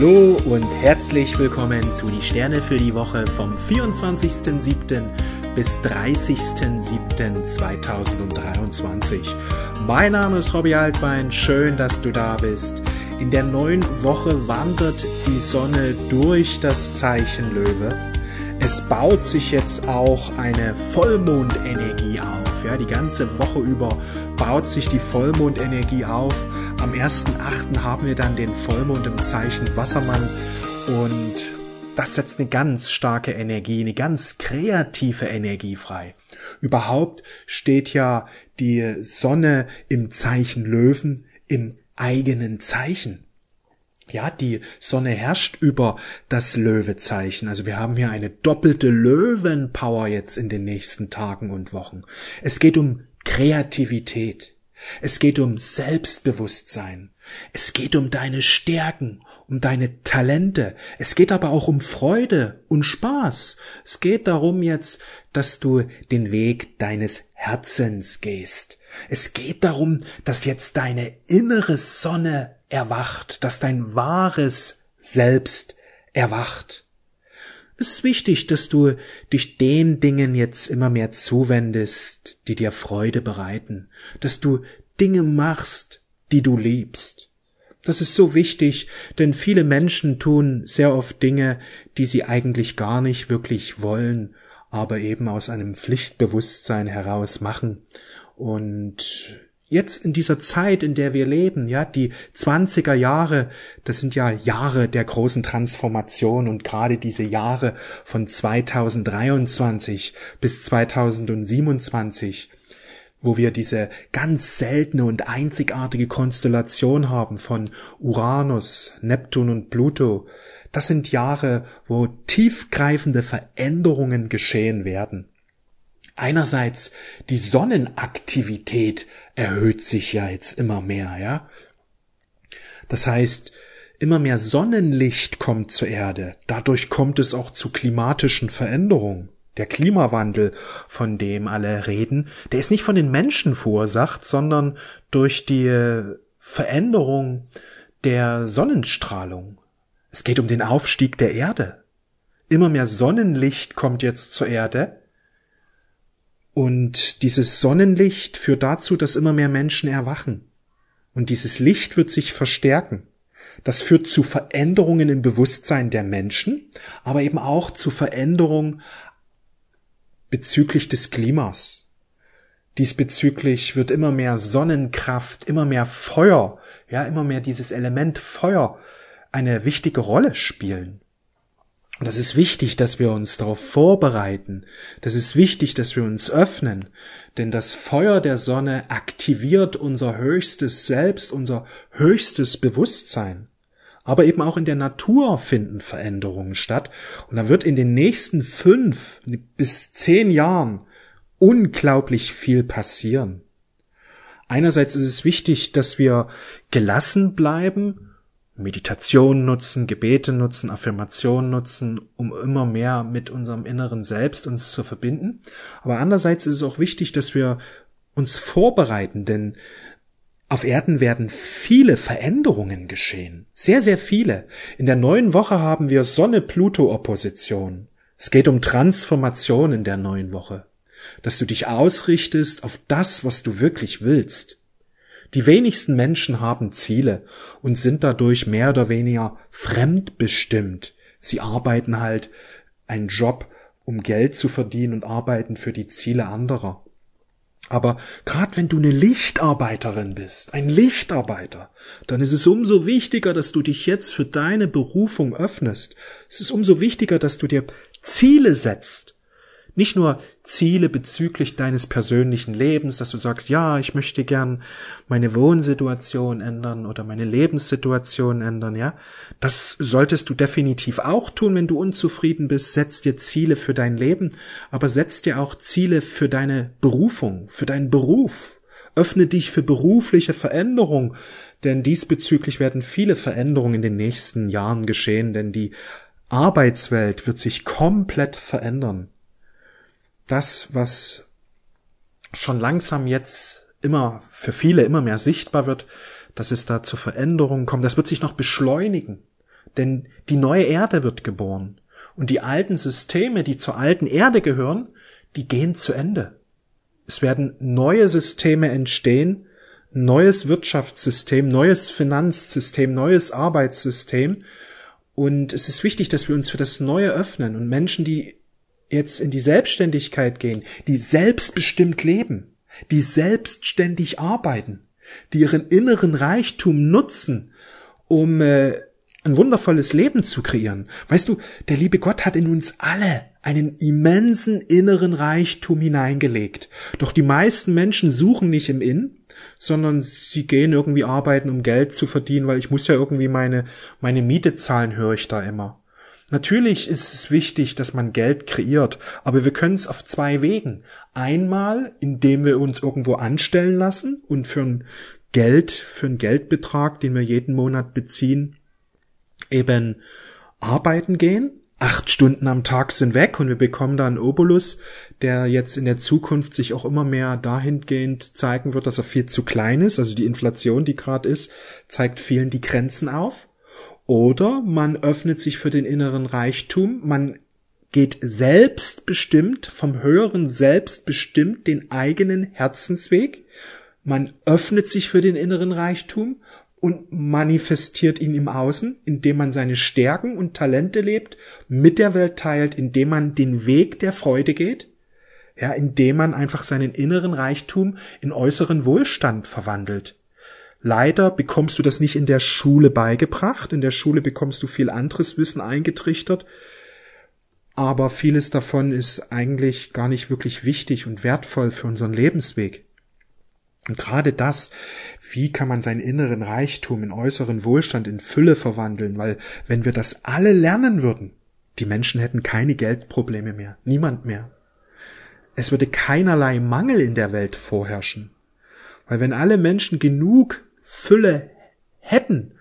Hallo und herzlich willkommen zu die Sterne für die Woche vom 24.07. bis 30.07.2023. Mein Name ist Robbie Altwein, schön, dass du da bist. In der neuen Woche wandert die Sonne durch das Zeichen Löwe. Es baut sich jetzt auch eine Vollmondenergie auf. Ja, die ganze Woche über baut sich die Vollmondenergie auf. Am 1.8. haben wir dann den Vollmond im Zeichen Wassermann und das setzt eine ganz starke Energie, eine ganz kreative Energie frei. Überhaupt steht ja die Sonne im Zeichen Löwen im eigenen Zeichen. Ja, die Sonne herrscht über das Löwezeichen. Also wir haben hier eine doppelte Löwenpower jetzt in den nächsten Tagen und Wochen. Es geht um Kreativität. Es geht um Selbstbewusstsein. Es geht um deine Stärken, um deine Talente. Es geht aber auch um Freude und Spaß. Es geht darum jetzt, dass du den Weg deines Herzens gehst. Es geht darum, dass jetzt deine innere Sonne erwacht, dass dein wahres Selbst erwacht. Es ist wichtig, dass du dich den Dingen jetzt immer mehr zuwendest, die dir Freude bereiten, dass du Dinge machst, die du liebst. Das ist so wichtig, denn viele Menschen tun sehr oft Dinge, die sie eigentlich gar nicht wirklich wollen, aber eben aus einem Pflichtbewusstsein heraus machen. Und Jetzt in dieser Zeit, in der wir leben, ja, die 20er Jahre, das sind ja Jahre der großen Transformation und gerade diese Jahre von 2023 bis 2027, wo wir diese ganz seltene und einzigartige Konstellation haben von Uranus, Neptun und Pluto, das sind Jahre, wo tiefgreifende Veränderungen geschehen werden. Einerseits die Sonnenaktivität erhöht sich ja jetzt immer mehr, ja. Das heißt, immer mehr Sonnenlicht kommt zur Erde. Dadurch kommt es auch zu klimatischen Veränderungen. Der Klimawandel, von dem alle reden, der ist nicht von den Menschen verursacht, sondern durch die Veränderung der Sonnenstrahlung. Es geht um den Aufstieg der Erde. Immer mehr Sonnenlicht kommt jetzt zur Erde und dieses Sonnenlicht führt dazu, dass immer mehr Menschen erwachen. Und dieses Licht wird sich verstärken. Das führt zu Veränderungen im Bewusstsein der Menschen, aber eben auch zu Veränderungen bezüglich des Klimas. Diesbezüglich wird immer mehr Sonnenkraft, immer mehr Feuer, ja, immer mehr dieses Element Feuer eine wichtige Rolle spielen. Und das ist wichtig, dass wir uns darauf vorbereiten. Das ist wichtig, dass wir uns öffnen. Denn das Feuer der Sonne aktiviert unser höchstes Selbst, unser höchstes Bewusstsein. Aber eben auch in der Natur finden Veränderungen statt. Und da wird in den nächsten fünf bis zehn Jahren unglaublich viel passieren. Einerseits ist es wichtig, dass wir gelassen bleiben Meditation nutzen, Gebete nutzen, Affirmationen nutzen, um immer mehr mit unserem inneren Selbst uns zu verbinden. Aber andererseits ist es auch wichtig, dass wir uns vorbereiten, denn auf Erden werden viele Veränderungen geschehen. Sehr, sehr viele. In der neuen Woche haben wir Sonne-Pluto-Opposition. Es geht um Transformation in der neuen Woche. Dass du dich ausrichtest auf das, was du wirklich willst. Die wenigsten Menschen haben Ziele und sind dadurch mehr oder weniger fremdbestimmt. Sie arbeiten halt einen Job, um Geld zu verdienen und arbeiten für die Ziele anderer. Aber gerade wenn du eine Lichtarbeiterin bist, ein Lichtarbeiter, dann ist es umso wichtiger, dass du dich jetzt für deine Berufung öffnest. Es ist umso wichtiger, dass du dir Ziele setzt nicht nur Ziele bezüglich deines persönlichen Lebens, dass du sagst, ja, ich möchte gern meine Wohnsituation ändern oder meine Lebenssituation ändern, ja. Das solltest du definitiv auch tun, wenn du unzufrieden bist. Setz dir Ziele für dein Leben, aber setz dir auch Ziele für deine Berufung, für deinen Beruf. Öffne dich für berufliche Veränderung, denn diesbezüglich werden viele Veränderungen in den nächsten Jahren geschehen, denn die Arbeitswelt wird sich komplett verändern das, was schon langsam jetzt immer für viele immer mehr sichtbar wird, dass es da zu Veränderungen kommt, das wird sich noch beschleunigen. Denn die neue Erde wird geboren. Und die alten Systeme, die zur alten Erde gehören, die gehen zu Ende. Es werden neue Systeme entstehen, neues Wirtschaftssystem, neues Finanzsystem, neues Arbeitssystem. Und es ist wichtig, dass wir uns für das Neue öffnen und Menschen, die jetzt in die Selbstständigkeit gehen, die selbstbestimmt leben, die selbstständig arbeiten, die ihren inneren Reichtum nutzen, um äh, ein wundervolles Leben zu kreieren. Weißt du, der liebe Gott hat in uns alle einen immensen inneren Reichtum hineingelegt. Doch die meisten Menschen suchen nicht im Inn, sondern sie gehen irgendwie arbeiten, um Geld zu verdienen, weil ich muss ja irgendwie meine, meine Miete zahlen, höre ich da immer. Natürlich ist es wichtig, dass man Geld kreiert, aber wir können es auf zwei Wegen. Einmal, indem wir uns irgendwo anstellen lassen und für ein Geld, für einen Geldbetrag, den wir jeden Monat beziehen, eben arbeiten gehen. Acht Stunden am Tag sind weg und wir bekommen da einen Obolus, der jetzt in der Zukunft sich auch immer mehr dahingehend zeigen wird, dass er viel zu klein ist. Also die Inflation, die gerade ist, zeigt vielen die Grenzen auf. Oder man öffnet sich für den inneren Reichtum, man geht selbstbestimmt, vom höheren Selbstbestimmt den eigenen Herzensweg, man öffnet sich für den inneren Reichtum und manifestiert ihn im Außen, indem man seine Stärken und Talente lebt, mit der Welt teilt, indem man den Weg der Freude geht, ja, indem man einfach seinen inneren Reichtum in äußeren Wohlstand verwandelt. Leider bekommst du das nicht in der Schule beigebracht. In der Schule bekommst du viel anderes Wissen eingetrichtert. Aber vieles davon ist eigentlich gar nicht wirklich wichtig und wertvoll für unseren Lebensweg. Und gerade das, wie kann man seinen inneren Reichtum in äußeren Wohlstand in Fülle verwandeln, weil wenn wir das alle lernen würden, die Menschen hätten keine Geldprobleme mehr, niemand mehr. Es würde keinerlei Mangel in der Welt vorherrschen. Weil wenn alle Menschen genug Fülle hätten,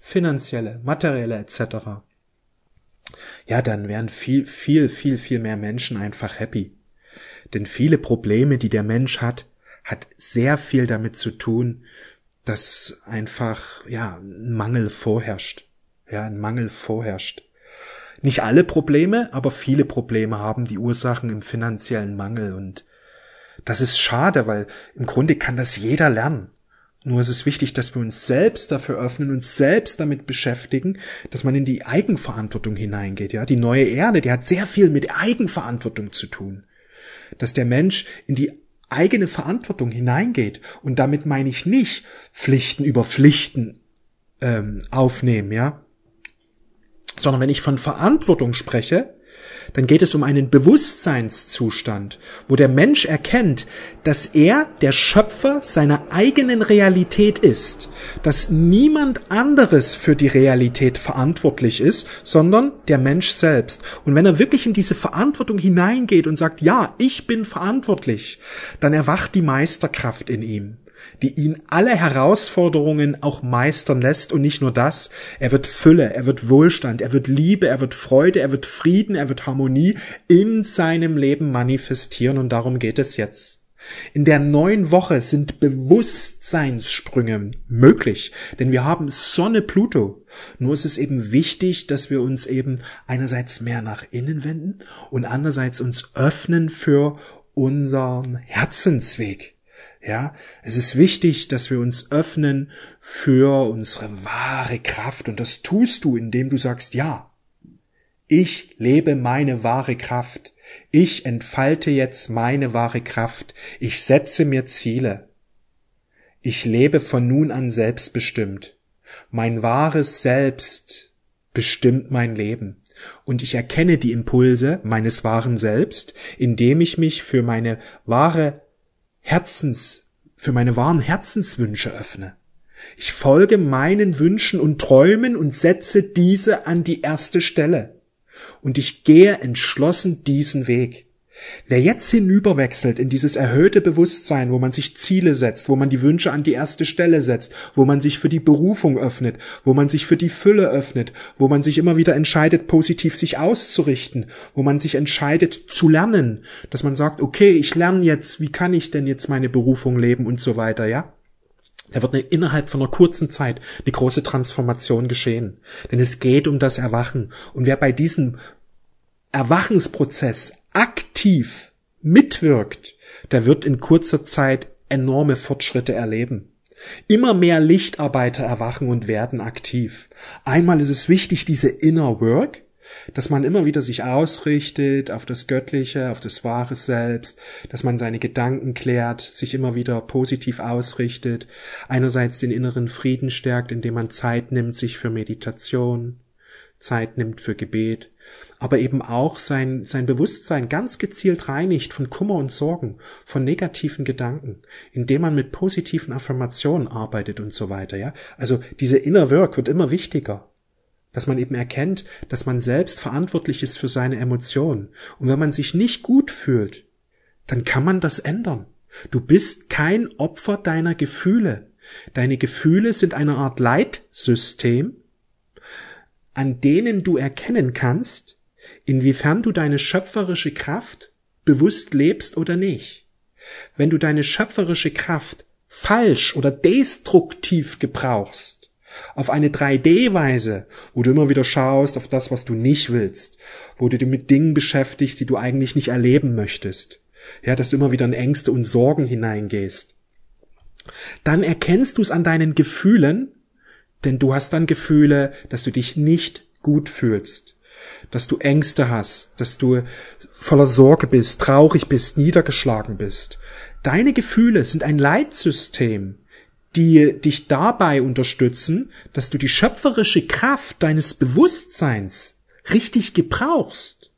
finanzielle, materielle etc., ja, dann wären viel, viel, viel, viel mehr Menschen einfach happy. Denn viele Probleme, die der Mensch hat, hat sehr viel damit zu tun, dass einfach, ja, ein Mangel vorherrscht. Ja, ein Mangel vorherrscht. Nicht alle Probleme, aber viele Probleme haben die Ursachen im finanziellen Mangel und das ist schade, weil im Grunde kann das jeder lernen. Nur ist es wichtig, dass wir uns selbst dafür öffnen, uns selbst damit beschäftigen, dass man in die Eigenverantwortung hineingeht. Ja, die neue Erde, die hat sehr viel mit Eigenverantwortung zu tun. Dass der Mensch in die eigene Verantwortung hineingeht. Und damit meine ich nicht Pflichten über Pflichten ähm, aufnehmen, ja. Sondern wenn ich von Verantwortung spreche, dann geht es um einen Bewusstseinszustand, wo der Mensch erkennt, dass er der Schöpfer seiner eigenen Realität ist, dass niemand anderes für die Realität verantwortlich ist, sondern der Mensch selbst. Und wenn er wirklich in diese Verantwortung hineingeht und sagt, ja, ich bin verantwortlich, dann erwacht die Meisterkraft in ihm die ihn alle Herausforderungen auch meistern lässt und nicht nur das, er wird Fülle, er wird Wohlstand, er wird Liebe, er wird Freude, er wird Frieden, er wird Harmonie in seinem Leben manifestieren und darum geht es jetzt. In der neuen Woche sind Bewusstseinssprünge möglich, denn wir haben Sonne Pluto. Nur ist es eben wichtig, dass wir uns eben einerseits mehr nach innen wenden und andererseits uns öffnen für unseren Herzensweg. Ja, es ist wichtig, dass wir uns öffnen für unsere wahre Kraft und das tust du, indem du sagst, ja, ich lebe meine wahre Kraft. Ich entfalte jetzt meine wahre Kraft. Ich setze mir Ziele. Ich lebe von nun an selbstbestimmt. Mein wahres Selbst bestimmt mein Leben. Und ich erkenne die Impulse meines wahren Selbst, indem ich mich für meine wahre Herzens, für meine wahren Herzenswünsche öffne. Ich folge meinen Wünschen und Träumen und setze diese an die erste Stelle. Und ich gehe entschlossen diesen Weg. Wer jetzt hinüberwechselt in dieses erhöhte Bewusstsein, wo man sich Ziele setzt, wo man die Wünsche an die erste Stelle setzt, wo man sich für die Berufung öffnet, wo man sich für die Fülle öffnet, wo man sich immer wieder entscheidet, positiv sich auszurichten, wo man sich entscheidet zu lernen, dass man sagt, okay, ich lerne jetzt, wie kann ich denn jetzt meine Berufung leben und so weiter, ja? Da wird eine, innerhalb von einer kurzen Zeit eine große Transformation geschehen. Denn es geht um das Erwachen. Und wer bei diesem Erwachensprozess aktiv mitwirkt, der wird in kurzer Zeit enorme Fortschritte erleben. Immer mehr Lichtarbeiter erwachen und werden aktiv. Einmal ist es wichtig, diese Inner Work, dass man immer wieder sich ausrichtet auf das Göttliche, auf das wahre Selbst, dass man seine Gedanken klärt, sich immer wieder positiv ausrichtet, einerseits den inneren Frieden stärkt, indem man Zeit nimmt sich für Meditation, Zeit nimmt für Gebet, aber eben auch sein, sein Bewusstsein ganz gezielt reinigt von Kummer und Sorgen, von negativen Gedanken, indem man mit positiven Affirmationen arbeitet und so weiter, ja. Also diese Inner Work wird immer wichtiger. Dass man eben erkennt, dass man selbst verantwortlich ist für seine Emotionen. Und wenn man sich nicht gut fühlt, dann kann man das ändern. Du bist kein Opfer deiner Gefühle. Deine Gefühle sind eine Art Leitsystem, an denen du erkennen kannst, inwiefern du deine schöpferische Kraft bewusst lebst oder nicht. Wenn du deine schöpferische Kraft falsch oder destruktiv gebrauchst, auf eine 3D-Weise, wo du immer wieder schaust auf das, was du nicht willst, wo du dich mit Dingen beschäftigst, die du eigentlich nicht erleben möchtest, ja, dass du immer wieder in Ängste und Sorgen hineingehst, dann erkennst du es an deinen Gefühlen, denn du hast dann Gefühle, dass du dich nicht gut fühlst, dass du Ängste hast, dass du voller Sorge bist, traurig bist, niedergeschlagen bist. Deine Gefühle sind ein Leitsystem, die dich dabei unterstützen, dass du die schöpferische Kraft deines Bewusstseins richtig gebrauchst.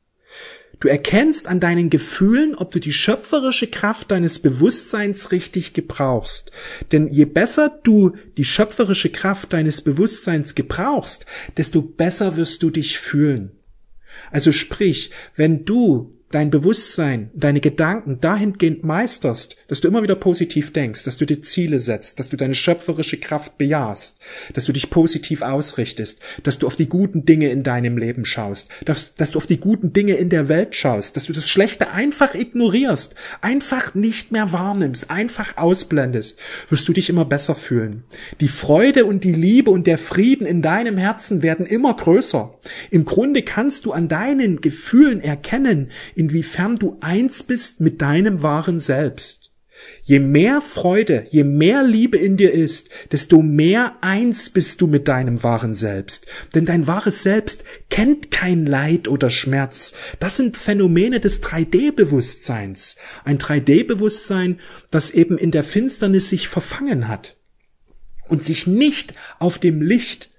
Du erkennst an deinen Gefühlen, ob du die schöpferische Kraft deines Bewusstseins richtig gebrauchst. Denn je besser du die schöpferische Kraft deines Bewusstseins gebrauchst, desto besser wirst du dich fühlen. Also sprich, wenn du dein Bewusstsein, deine Gedanken dahingehend meisterst, dass du immer wieder positiv denkst, dass du dir Ziele setzt, dass du deine schöpferische Kraft bejahst, dass du dich positiv ausrichtest, dass du auf die guten Dinge in deinem Leben schaust, dass, dass du auf die guten Dinge in der Welt schaust, dass du das Schlechte einfach ignorierst, einfach nicht mehr wahrnimmst, einfach ausblendest, wirst du dich immer besser fühlen. Die Freude und die Liebe und der Frieden in deinem Herzen werden immer größer. Im Grunde kannst du an deinen Gefühlen erkennen, inwiefern du eins bist mit deinem wahren Selbst. Je mehr Freude, je mehr Liebe in dir ist, desto mehr eins bist du mit deinem wahren Selbst. Denn dein wahres Selbst kennt kein Leid oder Schmerz. Das sind Phänomene des 3D-Bewusstseins. Ein 3D-Bewusstsein, das eben in der Finsternis sich verfangen hat und sich nicht auf dem Licht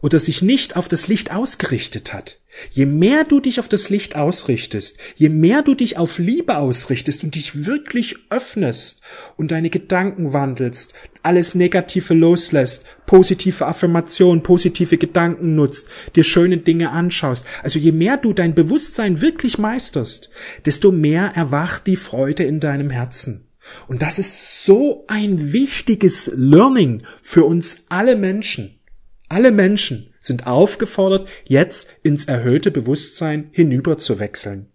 oder sich nicht auf das Licht ausgerichtet hat. Je mehr du dich auf das Licht ausrichtest, je mehr du dich auf Liebe ausrichtest und dich wirklich öffnest und deine Gedanken wandelst, alles Negative loslässt, positive Affirmation, positive Gedanken nutzt, dir schöne Dinge anschaust, also je mehr du dein Bewusstsein wirklich meisterst, desto mehr erwacht die Freude in deinem Herzen. Und das ist so ein wichtiges Learning für uns alle Menschen. Alle Menschen sind aufgefordert, jetzt ins erhöhte Bewusstsein hinüber zu wechseln.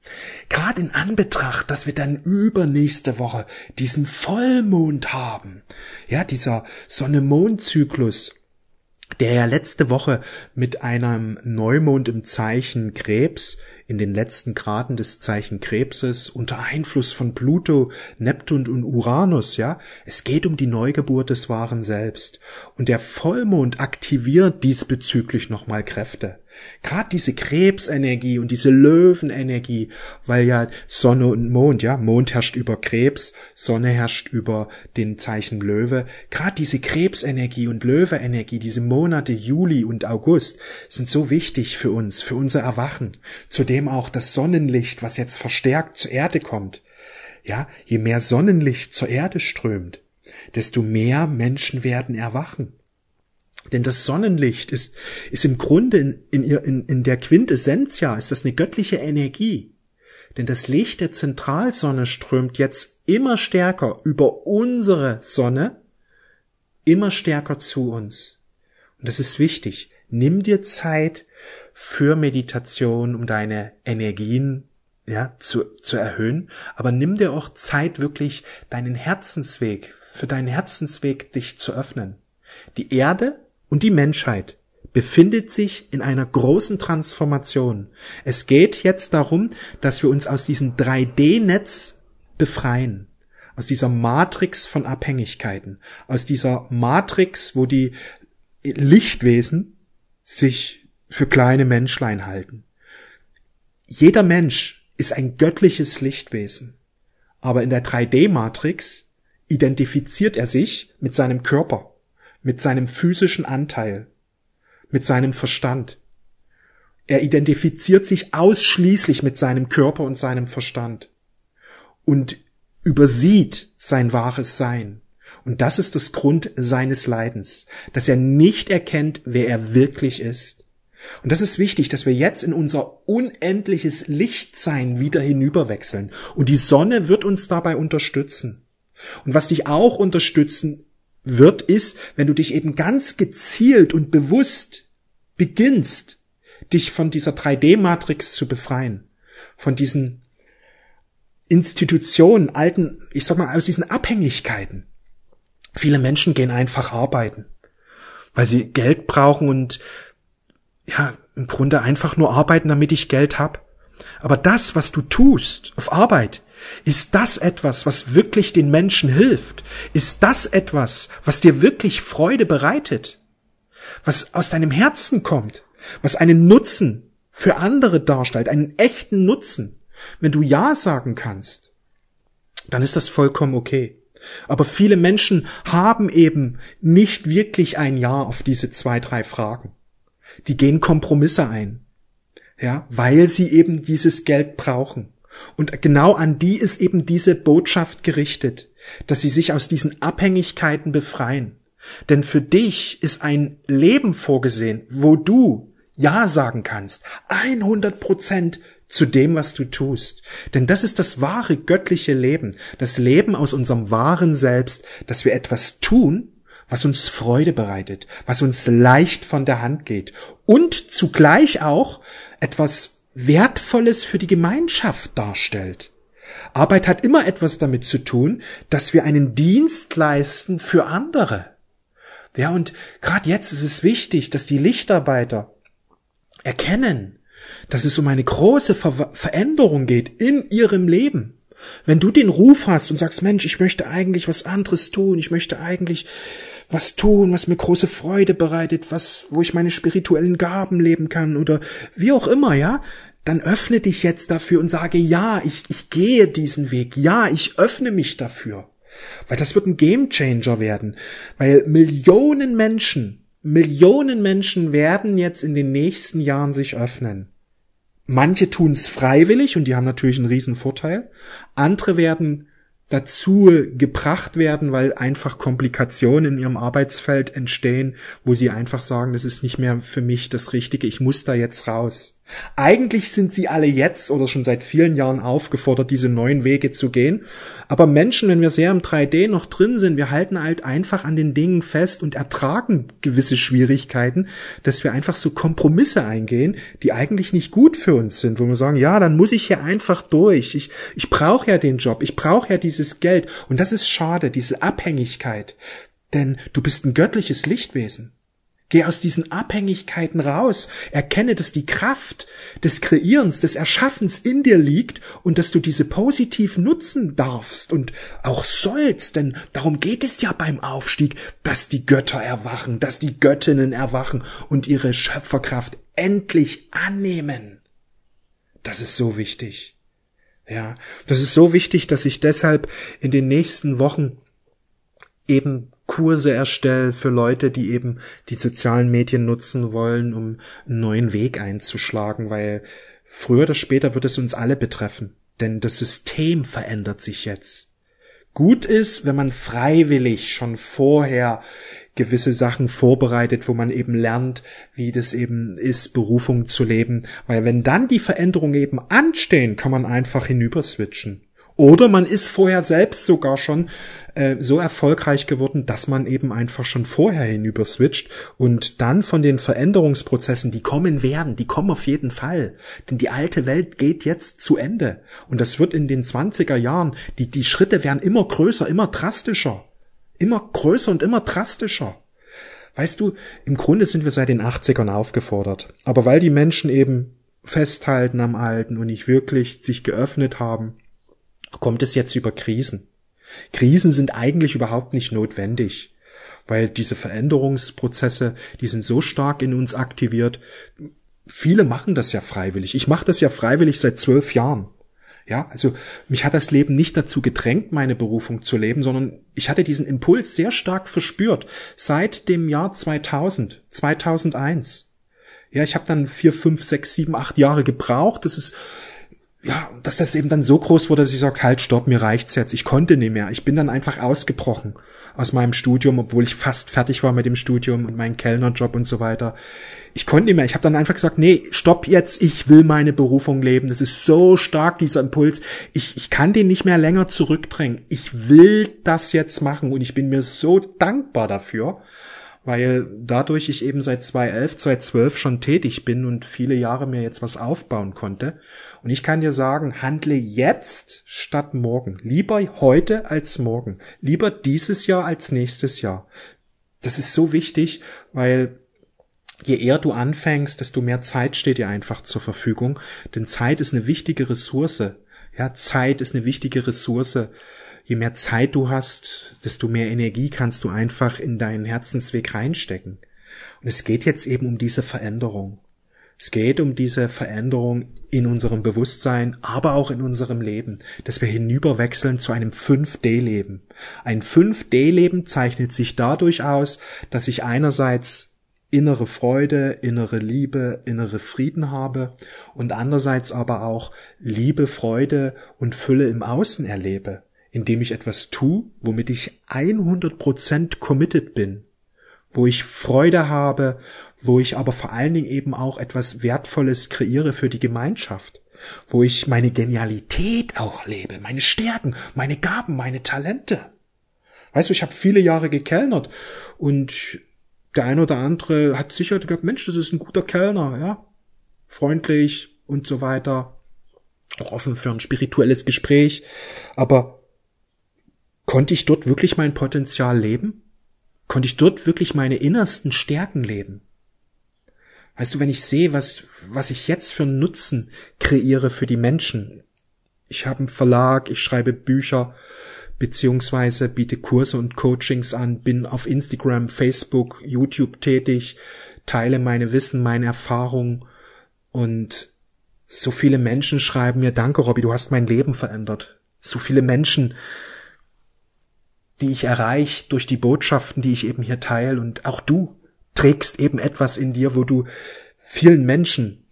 Gerade in Anbetracht, dass wir dann übernächste Woche diesen Vollmond haben. Ja, dieser Sonne-Mond-Zyklus, der ja letzte Woche mit einem Neumond im Zeichen Krebs in den letzten Graden des Zeichen Krebses unter Einfluss von Pluto, Neptun und Uranus, ja. Es geht um die Neugeburt des wahren Selbst. Und der Vollmond aktiviert diesbezüglich nochmal Kräfte. Gerade diese Krebsenergie und diese Löwenenergie, weil ja Sonne und Mond, ja, Mond herrscht über Krebs, Sonne herrscht über den Zeichen Löwe. Gerade diese Krebsenergie und Löweenergie, diese Monate Juli und August sind so wichtig für uns, für unser Erwachen. Zudem auch das Sonnenlicht, was jetzt verstärkt zur Erde kommt. Ja, je mehr Sonnenlicht zur Erde strömt, desto mehr Menschen werden erwachen. Denn das Sonnenlicht ist, ist im Grunde in, in, in, in der Quintessenz ja, ist das eine göttliche Energie. Denn das Licht der Zentralsonne strömt jetzt immer stärker über unsere Sonne, immer stärker zu uns. Und das ist wichtig. Nimm dir Zeit für Meditation, um deine Energien ja, zu, zu erhöhen, aber nimm dir auch Zeit, wirklich deinen Herzensweg, für deinen Herzensweg dich zu öffnen. Die Erde und die Menschheit befindet sich in einer großen Transformation. Es geht jetzt darum, dass wir uns aus diesem 3D-Netz befreien, aus dieser Matrix von Abhängigkeiten, aus dieser Matrix, wo die Lichtwesen sich für kleine Menschlein halten. Jeder Mensch ist ein göttliches Lichtwesen. Aber in der 3D-Matrix identifiziert er sich mit seinem Körper, mit seinem physischen Anteil, mit seinem Verstand. Er identifiziert sich ausschließlich mit seinem Körper und seinem Verstand und übersieht sein wahres Sein. Und das ist das Grund seines Leidens, dass er nicht erkennt, wer er wirklich ist. Und das ist wichtig, dass wir jetzt in unser unendliches Lichtsein wieder hinüberwechseln. Und die Sonne wird uns dabei unterstützen. Und was dich auch unterstützen wird, ist, wenn du dich eben ganz gezielt und bewusst beginnst, dich von dieser 3D-Matrix zu befreien. Von diesen Institutionen, alten, ich sag mal, aus diesen Abhängigkeiten. Viele Menschen gehen einfach arbeiten, weil sie Geld brauchen und ja, im Grunde einfach nur arbeiten, damit ich Geld hab. Aber das, was du tust auf Arbeit, ist das etwas, was wirklich den Menschen hilft? Ist das etwas, was dir wirklich Freude bereitet? Was aus deinem Herzen kommt? Was einen Nutzen für andere darstellt, einen echten Nutzen? Wenn du Ja sagen kannst, dann ist das vollkommen okay. Aber viele Menschen haben eben nicht wirklich ein Ja auf diese zwei, drei Fragen die gehen Kompromisse ein. Ja, weil sie eben dieses Geld brauchen. Und genau an die ist eben diese Botschaft gerichtet, dass sie sich aus diesen Abhängigkeiten befreien. Denn für dich ist ein Leben vorgesehen, wo du Ja sagen kannst. 100 Prozent zu dem, was du tust. Denn das ist das wahre göttliche Leben. Das Leben aus unserem wahren Selbst, dass wir etwas tun, was uns Freude bereitet, was uns leicht von der Hand geht und zugleich auch etwas Wertvolles für die Gemeinschaft darstellt. Arbeit hat immer etwas damit zu tun, dass wir einen Dienst leisten für andere. Ja, und gerade jetzt ist es wichtig, dass die Lichtarbeiter erkennen, dass es um eine große Ver Veränderung geht in ihrem Leben. Wenn du den Ruf hast und sagst, Mensch, ich möchte eigentlich was anderes tun, ich möchte eigentlich was tun, was mir große Freude bereitet, was, wo ich meine spirituellen Gaben leben kann oder wie auch immer, ja, dann öffne dich jetzt dafür und sage, ja, ich, ich gehe diesen Weg, ja, ich öffne mich dafür. Weil das wird ein Gamechanger werden, weil Millionen Menschen, Millionen Menschen werden jetzt in den nächsten Jahren sich öffnen. Manche tun es freiwillig und die haben natürlich einen riesen Vorteil. Andere werden dazu gebracht werden, weil einfach Komplikationen in ihrem Arbeitsfeld entstehen, wo sie einfach sagen, das ist nicht mehr für mich das Richtige, ich muss da jetzt raus. Eigentlich sind sie alle jetzt oder schon seit vielen Jahren aufgefordert, diese neuen Wege zu gehen. Aber Menschen, wenn wir sehr im 3D noch drin sind, wir halten halt einfach an den Dingen fest und ertragen gewisse Schwierigkeiten, dass wir einfach so Kompromisse eingehen, die eigentlich nicht gut für uns sind, wo wir sagen, ja, dann muss ich hier einfach durch. Ich, ich brauche ja den Job, ich brauche ja dieses Geld. Und das ist schade, diese Abhängigkeit. Denn du bist ein göttliches Lichtwesen. Geh aus diesen Abhängigkeiten raus. Erkenne, dass die Kraft des Kreierens, des Erschaffens in dir liegt und dass du diese positiv nutzen darfst und auch sollst, denn darum geht es ja beim Aufstieg, dass die Götter erwachen, dass die Göttinnen erwachen und ihre Schöpferkraft endlich annehmen. Das ist so wichtig. Ja, das ist so wichtig, dass ich deshalb in den nächsten Wochen eben Kurse erstelle für Leute, die eben die sozialen Medien nutzen wollen, um einen neuen Weg einzuschlagen, weil früher oder später wird es uns alle betreffen. Denn das System verändert sich jetzt. Gut ist, wenn man freiwillig schon vorher gewisse Sachen vorbereitet, wo man eben lernt, wie das eben ist, Berufung zu leben. Weil wenn dann die Veränderungen eben anstehen, kann man einfach hinüberswitchen. Oder man ist vorher selbst sogar schon äh, so erfolgreich geworden, dass man eben einfach schon vorher hinüber switcht und dann von den Veränderungsprozessen, die kommen werden, die kommen auf jeden Fall. Denn die alte Welt geht jetzt zu Ende. Und das wird in den 20er Jahren, die, die Schritte werden immer größer, immer drastischer. Immer größer und immer drastischer. Weißt du, im Grunde sind wir seit den 80ern aufgefordert. Aber weil die Menschen eben festhalten am Alten und nicht wirklich sich geöffnet haben, kommt es jetzt über Krisen. Krisen sind eigentlich überhaupt nicht notwendig, weil diese Veränderungsprozesse, die sind so stark in uns aktiviert. Viele machen das ja freiwillig. Ich mache das ja freiwillig seit zwölf Jahren. Ja, also mich hat das Leben nicht dazu gedrängt, meine Berufung zu leben, sondern ich hatte diesen Impuls sehr stark verspürt seit dem Jahr 2000, 2001. Ja, ich habe dann vier, fünf, sechs, sieben, acht Jahre gebraucht. Das ist ja, dass das eben dann so groß wurde, dass ich sage, halt, stopp, mir reicht's jetzt. Ich konnte nicht mehr. Ich bin dann einfach ausgebrochen aus meinem Studium, obwohl ich fast fertig war mit dem Studium und meinem Kellnerjob und so weiter. Ich konnte nicht mehr. Ich habe dann einfach gesagt, nee, stopp jetzt, ich will meine Berufung leben. Das ist so stark, dieser Impuls. Ich, ich kann den nicht mehr länger zurückdrängen. Ich will das jetzt machen und ich bin mir so dankbar dafür weil dadurch ich eben seit 2011, 2012 schon tätig bin und viele Jahre mir jetzt was aufbauen konnte. Und ich kann dir sagen, handle jetzt statt morgen. Lieber heute als morgen. Lieber dieses Jahr als nächstes Jahr. Das ist so wichtig, weil je eher du anfängst, desto mehr Zeit steht dir einfach zur Verfügung. Denn Zeit ist eine wichtige Ressource. Ja, Zeit ist eine wichtige Ressource je mehr Zeit du hast, desto mehr Energie kannst du einfach in deinen Herzensweg reinstecken. Und es geht jetzt eben um diese Veränderung. Es geht um diese Veränderung in unserem Bewusstsein, aber auch in unserem Leben, dass wir hinüberwechseln zu einem 5D-Leben. Ein 5D-Leben zeichnet sich dadurch aus, dass ich einerseits innere Freude, innere Liebe, innere Frieden habe und andererseits aber auch Liebe, Freude und Fülle im Außen erlebe indem ich etwas tue, womit ich 100% committed bin, wo ich Freude habe, wo ich aber vor allen Dingen eben auch etwas Wertvolles kreiere für die Gemeinschaft, wo ich meine Genialität auch lebe, meine Stärken, meine Gaben, meine Talente. Weißt du, ich habe viele Jahre gekellnert und der eine oder andere hat sicher gedacht, Mensch, das ist ein guter Kellner, ja, freundlich und so weiter, auch offen für ein spirituelles Gespräch, aber Konnte ich dort wirklich mein Potenzial leben? Konnte ich dort wirklich meine innersten Stärken leben? Weißt du, wenn ich sehe, was, was ich jetzt für einen Nutzen kreiere für die Menschen. Ich habe einen Verlag, ich schreibe Bücher, beziehungsweise biete Kurse und Coachings an, bin auf Instagram, Facebook, YouTube tätig, teile meine Wissen, meine Erfahrungen und so viele Menschen schreiben mir, danke Robby, du hast mein Leben verändert. So viele Menschen die ich erreiche durch die Botschaften, die ich eben hier teile. Und auch du trägst eben etwas in dir, wo du vielen Menschen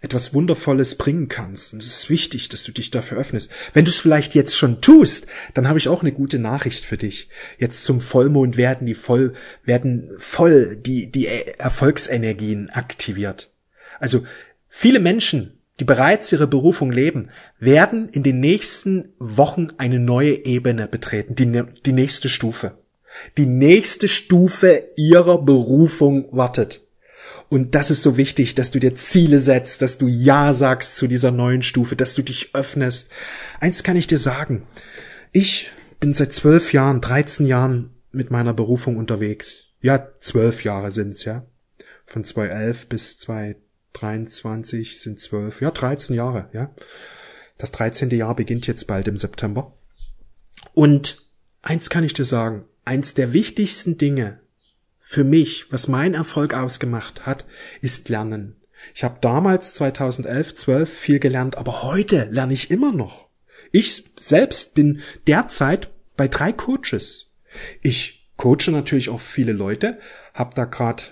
etwas Wundervolles bringen kannst. Und es ist wichtig, dass du dich dafür öffnest. Wenn du es vielleicht jetzt schon tust, dann habe ich auch eine gute Nachricht für dich. Jetzt zum Vollmond werden die voll, werden voll die, die Erfolgsenergien aktiviert. Also viele Menschen die bereits ihre Berufung leben, werden in den nächsten Wochen eine neue Ebene betreten, die, die nächste Stufe. Die nächste Stufe ihrer Berufung wartet. Und das ist so wichtig, dass du dir Ziele setzt, dass du Ja sagst zu dieser neuen Stufe, dass du dich öffnest. Eins kann ich dir sagen. Ich bin seit zwölf Jahren, dreizehn Jahren mit meiner Berufung unterwegs. Ja, zwölf Jahre sind's, ja. Von 2011 bis 2013. 23 sind 12, ja, 13 Jahre, ja. Das 13. Jahr beginnt jetzt bald im September. Und eins kann ich dir sagen, eins der wichtigsten Dinge für mich, was mein Erfolg ausgemacht hat, ist Lernen. Ich habe damals 2011, 12 viel gelernt, aber heute lerne ich immer noch. Ich selbst bin derzeit bei drei Coaches. Ich coache natürlich auch viele Leute, habe da gerade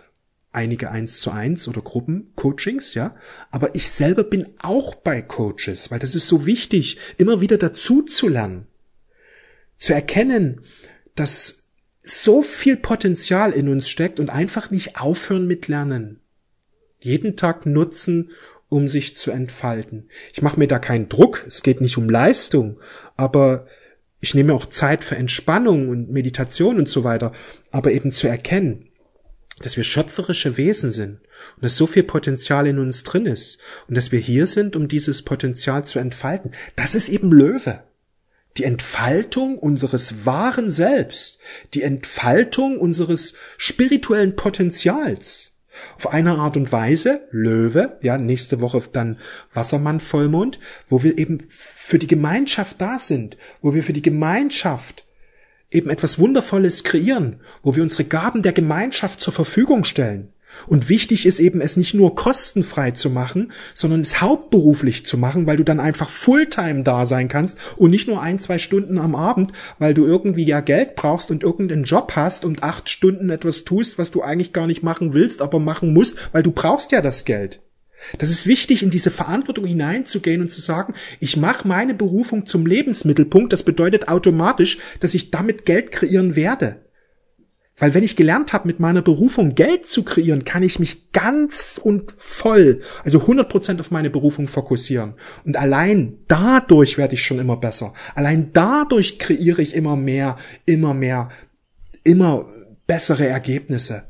einige eins zu eins oder Gruppencoachings, ja. Aber ich selber bin auch bei Coaches, weil das ist so wichtig, immer wieder dazu zu lernen. Zu erkennen, dass so viel Potenzial in uns steckt und einfach nicht aufhören mit Lernen. Jeden Tag nutzen, um sich zu entfalten. Ich mache mir da keinen Druck, es geht nicht um Leistung, aber ich nehme auch Zeit für Entspannung und Meditation und so weiter, aber eben zu erkennen, dass wir schöpferische Wesen sind und dass so viel Potenzial in uns drin ist und dass wir hier sind, um dieses Potenzial zu entfalten. Das ist eben Löwe. Die Entfaltung unseres wahren Selbst, die Entfaltung unseres spirituellen Potenzials. Auf eine Art und Weise, Löwe, ja, nächste Woche dann Wassermann Vollmond, wo wir eben für die Gemeinschaft da sind, wo wir für die Gemeinschaft eben etwas Wundervolles kreieren, wo wir unsere Gaben der Gemeinschaft zur Verfügung stellen. Und wichtig ist eben, es nicht nur kostenfrei zu machen, sondern es hauptberuflich zu machen, weil du dann einfach Fulltime da sein kannst und nicht nur ein, zwei Stunden am Abend, weil du irgendwie ja Geld brauchst und irgendeinen Job hast und acht Stunden etwas tust, was du eigentlich gar nicht machen willst, aber machen musst, weil du brauchst ja das Geld. Das ist wichtig, in diese Verantwortung hineinzugehen und zu sagen, ich mache meine Berufung zum Lebensmittelpunkt. Das bedeutet automatisch, dass ich damit Geld kreieren werde. Weil wenn ich gelernt habe, mit meiner Berufung Geld zu kreieren, kann ich mich ganz und voll, also 100% auf meine Berufung fokussieren. Und allein dadurch werde ich schon immer besser. Allein dadurch kreiere ich immer mehr, immer mehr, immer bessere Ergebnisse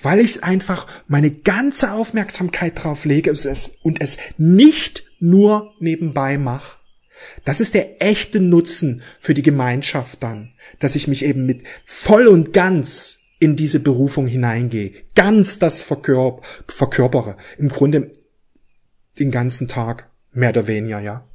weil ich einfach meine ganze Aufmerksamkeit drauf lege und es nicht nur nebenbei mache. Das ist der echte Nutzen für die Gemeinschaft dann, dass ich mich eben mit voll und ganz in diese Berufung hineingehe, ganz das verkörp verkörpere, im Grunde den ganzen Tag, mehr oder weniger, ja.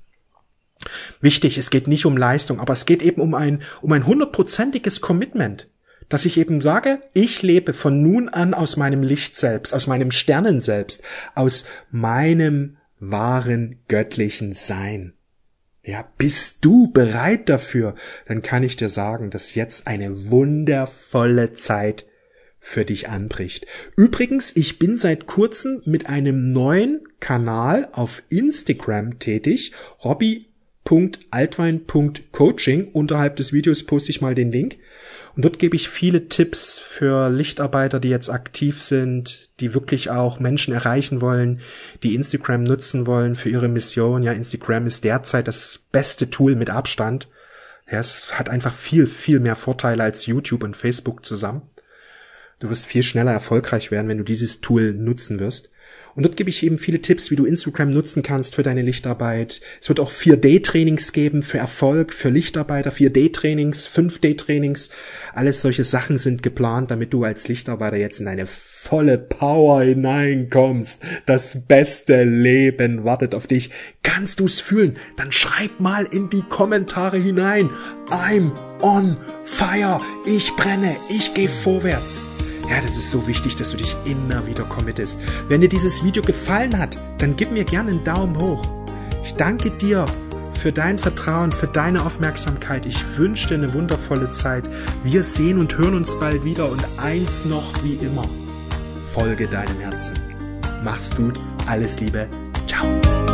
Wichtig, es geht nicht um Leistung, aber es geht eben um ein, um ein hundertprozentiges Commitment dass ich eben sage, ich lebe von nun an aus meinem Licht selbst, aus meinem Sternen selbst, aus meinem wahren göttlichen Sein. Ja, bist du bereit dafür? Dann kann ich dir sagen, dass jetzt eine wundervolle Zeit für dich anbricht. Übrigens, ich bin seit kurzem mit einem neuen Kanal auf Instagram tätig, hobby.altwein.coaching. Unterhalb des Videos poste ich mal den Link. Und dort gebe ich viele Tipps für Lichtarbeiter, die jetzt aktiv sind, die wirklich auch Menschen erreichen wollen, die Instagram nutzen wollen für ihre Mission. Ja, Instagram ist derzeit das beste Tool mit Abstand. Ja, es hat einfach viel, viel mehr Vorteile als YouTube und Facebook zusammen. Du wirst viel schneller erfolgreich werden, wenn du dieses Tool nutzen wirst. Und dort gebe ich eben viele Tipps, wie du Instagram nutzen kannst für deine Lichtarbeit. Es wird auch 4D-Trainings geben für Erfolg, für Lichtarbeiter, 4D-Trainings, 5D-Trainings. Alles solche Sachen sind geplant, damit du als Lichtarbeiter jetzt in eine volle Power hineinkommst. Das beste Leben wartet auf dich. Kannst du es fühlen? Dann schreib mal in die Kommentare hinein. I'm on fire. Ich brenne. Ich gehe vorwärts. Ja, das ist so wichtig, dass du dich immer wieder committest. Wenn dir dieses Video gefallen hat, dann gib mir gerne einen Daumen hoch. Ich danke dir für dein Vertrauen, für deine Aufmerksamkeit. Ich wünsche dir eine wundervolle Zeit. Wir sehen und hören uns bald wieder und eins noch wie immer. Folge deinem Herzen. Mach's gut, alles Liebe. Ciao.